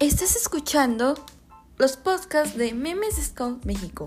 Estás escuchando los podcasts de Memes Scout México.